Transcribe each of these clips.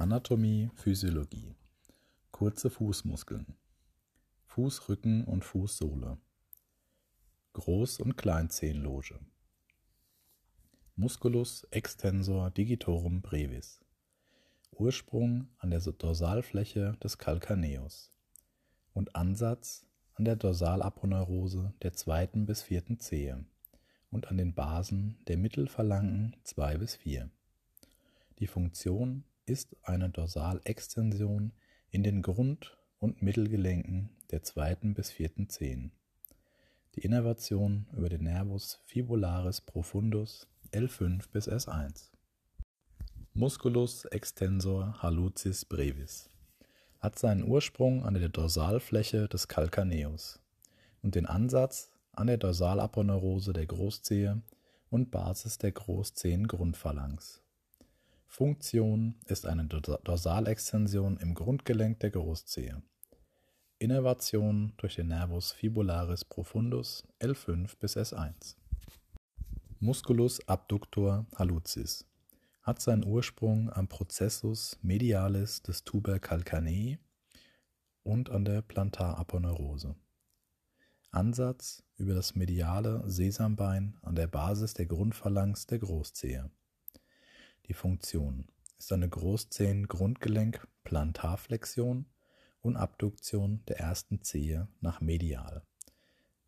Anatomie, Physiologie. Kurze Fußmuskeln. Fußrücken und Fußsohle. Groß- und Kleinzehenloge. Musculus extensor digitorum brevis. Ursprung an der Dorsalfläche des Calcaneus und Ansatz an der Dorsalaponeurose der zweiten bis vierten Zehe und an den Basen der Mittelphalangen 2 bis 4. Die Funktion ist eine Dorsalextension in den Grund- und Mittelgelenken der zweiten bis vierten Zehen. Die Innervation über den Nervus fibularis profundus L5 bis S1. Musculus extensor hallucis brevis hat seinen Ursprung an der Dorsalfläche des Calcaneus und den Ansatz an der Dorsalaponeurose der Großzehe und Basis der Großzehengrundphalanx. Funktion ist eine Dorsalextension im Grundgelenk der Großzehe. Innervation durch den Nervus fibularis profundus L5 bis S1. Musculus abductor hallucis hat seinen Ursprung am Processus medialis des Tuber calcanei und an der Plantaraponeurose. Ansatz über das mediale Sesambein an der Basis der Grundphalanx der Großzehe. Die Funktion ist eine Großzehen-Grundgelenk-Plantarflexion und Abduktion der ersten Zehe nach medial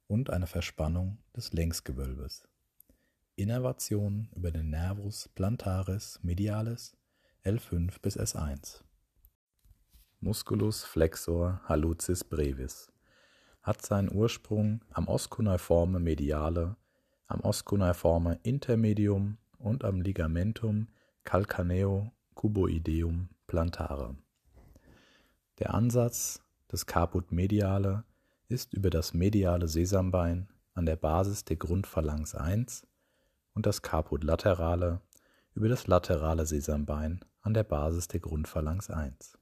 und eine Verspannung des Längsgewölbes. Innervation über den Nervus plantaris medialis L5 bis S1. Musculus flexor hallucis brevis hat seinen Ursprung am Oscuneiforme mediale, am Oscuneiforme intermedium und am Ligamentum calcaneo cuboideum plantare. Der Ansatz des Caput mediale ist über das mediale Sesambein an der Basis der Grundphalanx 1 und das Caput laterale über das laterale Sesambein an der Basis der Grundphalanx 1.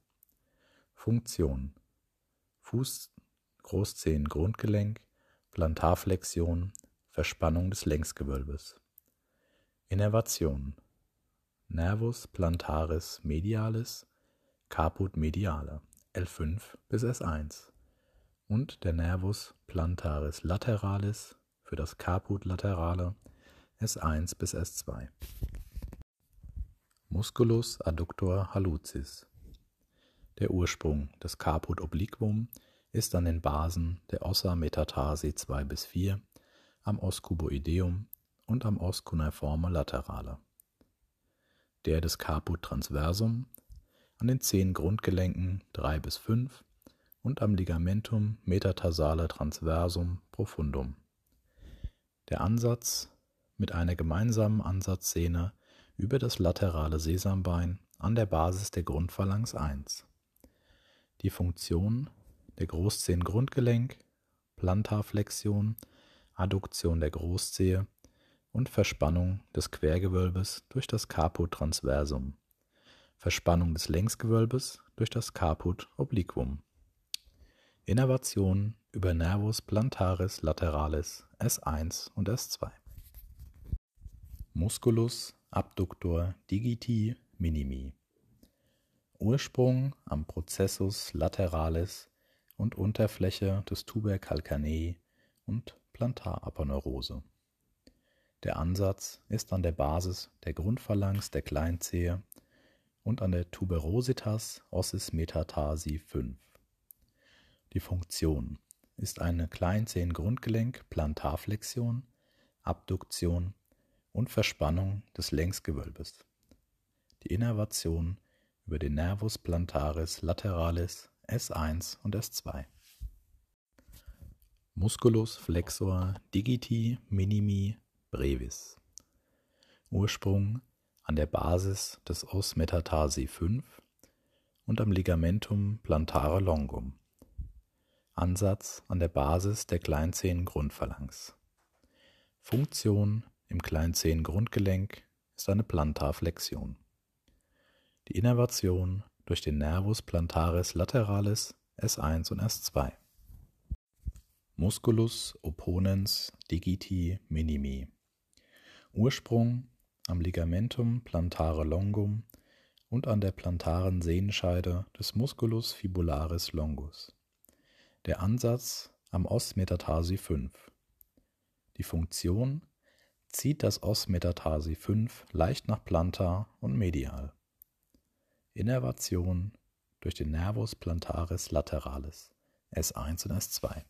Funktion Fuß, Großzehen, Grundgelenk, Plantarflexion, Verspannung des Längsgewölbes. Innervation Nervus plantaris medialis, Caput mediale L5 bis S1 und der Nervus plantaris lateralis für das Caput laterale S1 bis S2. Musculus adductor hallucis. Der Ursprung des Caput obliquum ist an den Basen der Ossa metatarsi 2 bis 4, am Os cuboideum und am Os cuneiforme laterale. Der des Caput transversum an den zehn Grundgelenken 3 bis 5 und am Ligamentum metatarsale transversum profundum. Der Ansatz mit einer gemeinsamen Ansatzszene über das laterale Sesambein an der Basis der Grundphalanx 1. Die Funktion der Großzehengrundgelenk, Plantarflexion, Adduktion der Großzehe und Verspannung des Quergewölbes durch das Caput transversum, Verspannung des Längsgewölbes durch das Caput obliquum. Innervation über Nervus plantaris lateralis S1 und S2. Musculus abductor digiti minimi. Ursprung am Processus lateralis und Unterfläche des Tuber calcanei und Plantaraponeurose. Der Ansatz ist an der Basis der Grundphalanx der Kleinzehe und an der Tuberositas ossis metatarsi 5. Die Funktion ist eine Kleinzehengrundgelenk-Plantarflexion, Abduktion und Verspannung des Längsgewölbes. Die Innervation über den Nervus plantaris lateralis S1 und S2. Musculus flexor digiti minimi brevis. Ursprung an der Basis des Os metatarsi 5 und am Ligamentum plantare longum. Ansatz an der Basis der Kleinzehengrundphalanx. Funktion im Kleinzehengrundgelenk ist eine Plantarflexion. Die Innervation durch den Nervus plantaris lateralis S1 und S2. Musculus opponens digiti minimi. Ursprung am Ligamentum plantare longum und an der plantaren Sehnenscheide des Musculus fibularis longus. Der Ansatz am Os metatarsi 5. Die Funktion zieht das Os metatarsi 5 leicht nach plantar und medial. Innervation durch den Nervus plantaris lateralis S1 und S2.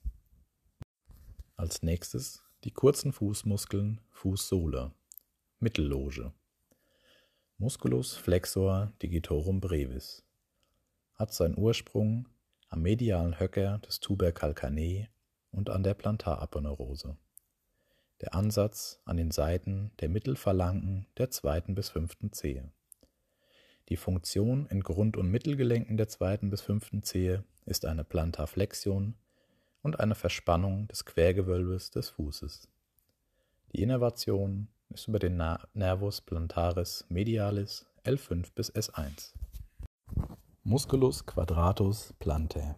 Als nächstes die kurzen Fußmuskeln Fußsohle, Mittelloge. Musculus flexor digitorum brevis hat seinen Ursprung am medialen Höcker des Tuber und an der Plantaraponeurose. Der Ansatz an den Seiten der Mittelphalanken der zweiten bis fünften Zehe. Die Funktion in Grund- und Mittelgelenken der zweiten bis fünften Zehe ist eine Plantarflexion und eine Verspannung des Quergewölbes des Fußes. Die Innervation ist über den Nervus plantaris medialis L5 bis S1. Musculus quadratus plantae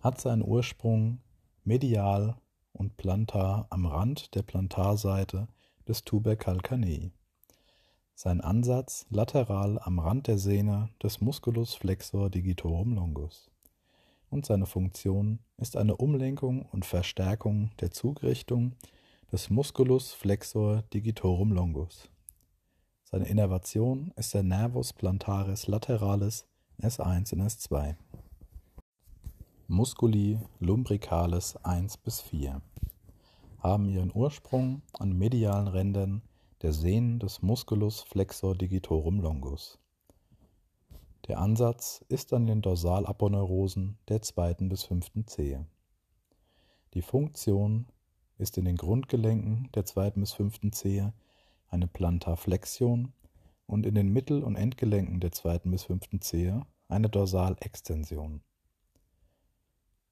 hat seinen Ursprung medial und plantar am Rand der Plantarseite des Tuber calcanei. Sein Ansatz lateral am Rand der Sehne des Musculus flexor digitorum longus. Und seine Funktion ist eine Umlenkung und Verstärkung der Zugrichtung des Musculus flexor digitorum longus. Seine Innervation ist der Nervus plantaris lateralis S1 und S2. Musculi lumbricalis 1 bis 4 haben ihren Ursprung an medialen Rändern der Sehnen des Musculus flexor digitorum longus. Der Ansatz ist an den Dorsalaponeurosen der zweiten bis fünften Zehe. Die Funktion ist in den Grundgelenken der zweiten bis fünften Zehe eine Plantarflexion und in den Mittel- und Endgelenken der zweiten bis fünften Zehe eine Dorsalextension.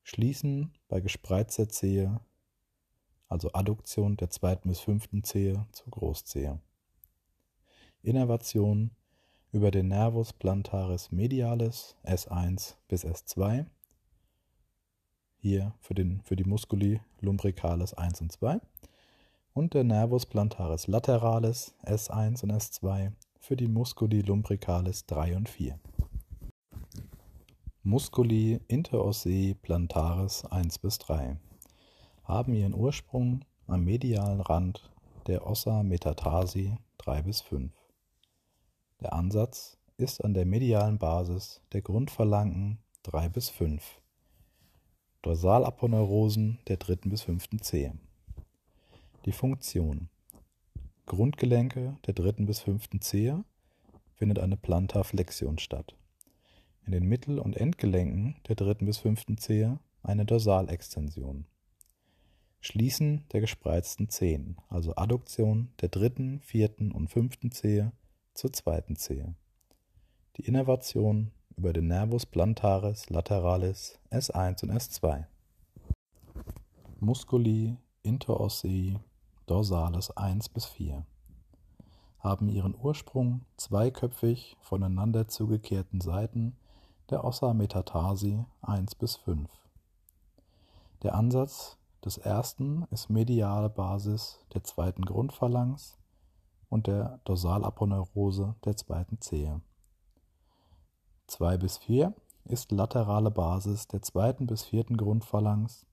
Schließen bei gespreizter Zehe, also Adduktion der zweiten bis fünften Zehe zur Großzehe. Innervation über den Nervus plantaris medialis S1 bis S2 hier für, den, für die Musculi lumbricalis 1 und 2 und der Nervus plantaris lateralis S1 und S2 für die Musculi lumbricalis 3 und 4. Musculi interossei plantaris 1 bis 3 haben ihren Ursprung am medialen Rand der Ossa metatarsi 3 bis 5. Der Ansatz ist an der medialen Basis der Grundphalanken 3 bis 5 Dorsalaponeurosen der dritten bis fünften Zehe. Die Funktion Grundgelenke der dritten bis fünften Zehe findet eine Plantarflexion statt. In den Mittel- und Endgelenken der dritten bis fünften Zehe eine Dorsalextension. Schließen der gespreizten Zehen, also Adduktion der dritten, vierten und fünften Zehe zur zweiten Zehe. Die Innervation über den Nervus plantaris lateralis S1 und S2. Musculi interossei dorsalis 1 bis 4 haben ihren Ursprung zweiköpfig voneinander zugekehrten Seiten der Ossa metatarsi 1 bis 5. Der Ansatz des ersten ist mediale Basis der zweiten Grundphalanx und der Dorsalaponeurose der zweiten Zehe. 2 bis 4 ist laterale Basis der zweiten bis vierten Grundphalanx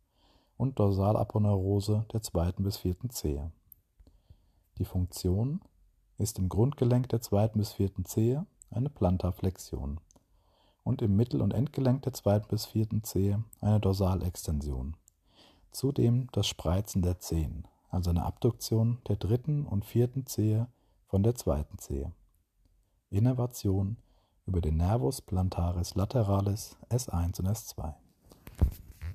und Dorsalaponeurose der zweiten bis vierten Zehe. Die Funktion ist im Grundgelenk der zweiten bis vierten Zehe eine Plantarflexion und im Mittel- und Endgelenk der zweiten bis vierten Zehe eine Dorsalextension. Zudem das Spreizen der Zehen, also eine Abduktion der dritten und vierten Zehe von der zweiten Zehe. Innervation über den Nervus plantaris lateralis S1 und S2.